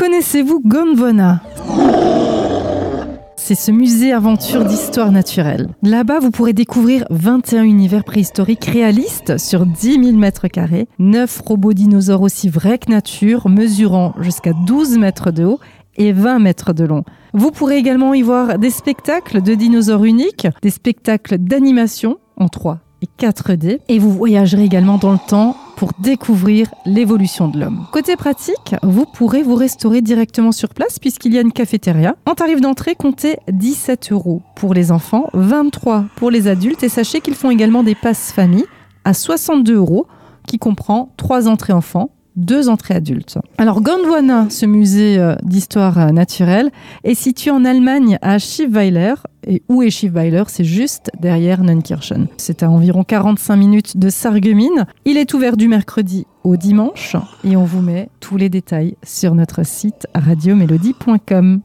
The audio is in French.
Connaissez-vous Gondwana c'est ce musée aventure d'histoire naturelle. Là-bas, vous pourrez découvrir 21 univers préhistoriques réalistes sur 10 000 mètres carrés, 9 robots dinosaures aussi vrais que nature, mesurant jusqu'à 12 mètres de haut et 20 mètres de long. Vous pourrez également y voir des spectacles de dinosaures uniques, des spectacles d'animation en 3 et 4D, et vous voyagerez également dans le temps pour découvrir l'évolution de l'homme. Côté pratique, vous pourrez vous restaurer directement sur place puisqu'il y a une cafétéria. En tarif d'entrée, comptez 17 euros pour les enfants, 23 pour les adultes, et sachez qu'ils font également des passes famille à 62 euros qui comprend 3 entrées enfants deux entrées adultes. Alors Gondwana, ce musée euh, d'histoire euh, naturelle, est situé en Allemagne à Schiffweiler. Et où est Schiffweiler C'est juste derrière Neunkirchen. C'est à environ 45 minutes de Sarreguemines. Il est ouvert du mercredi au dimanche et on vous met tous les détails sur notre site radiomélodie.com.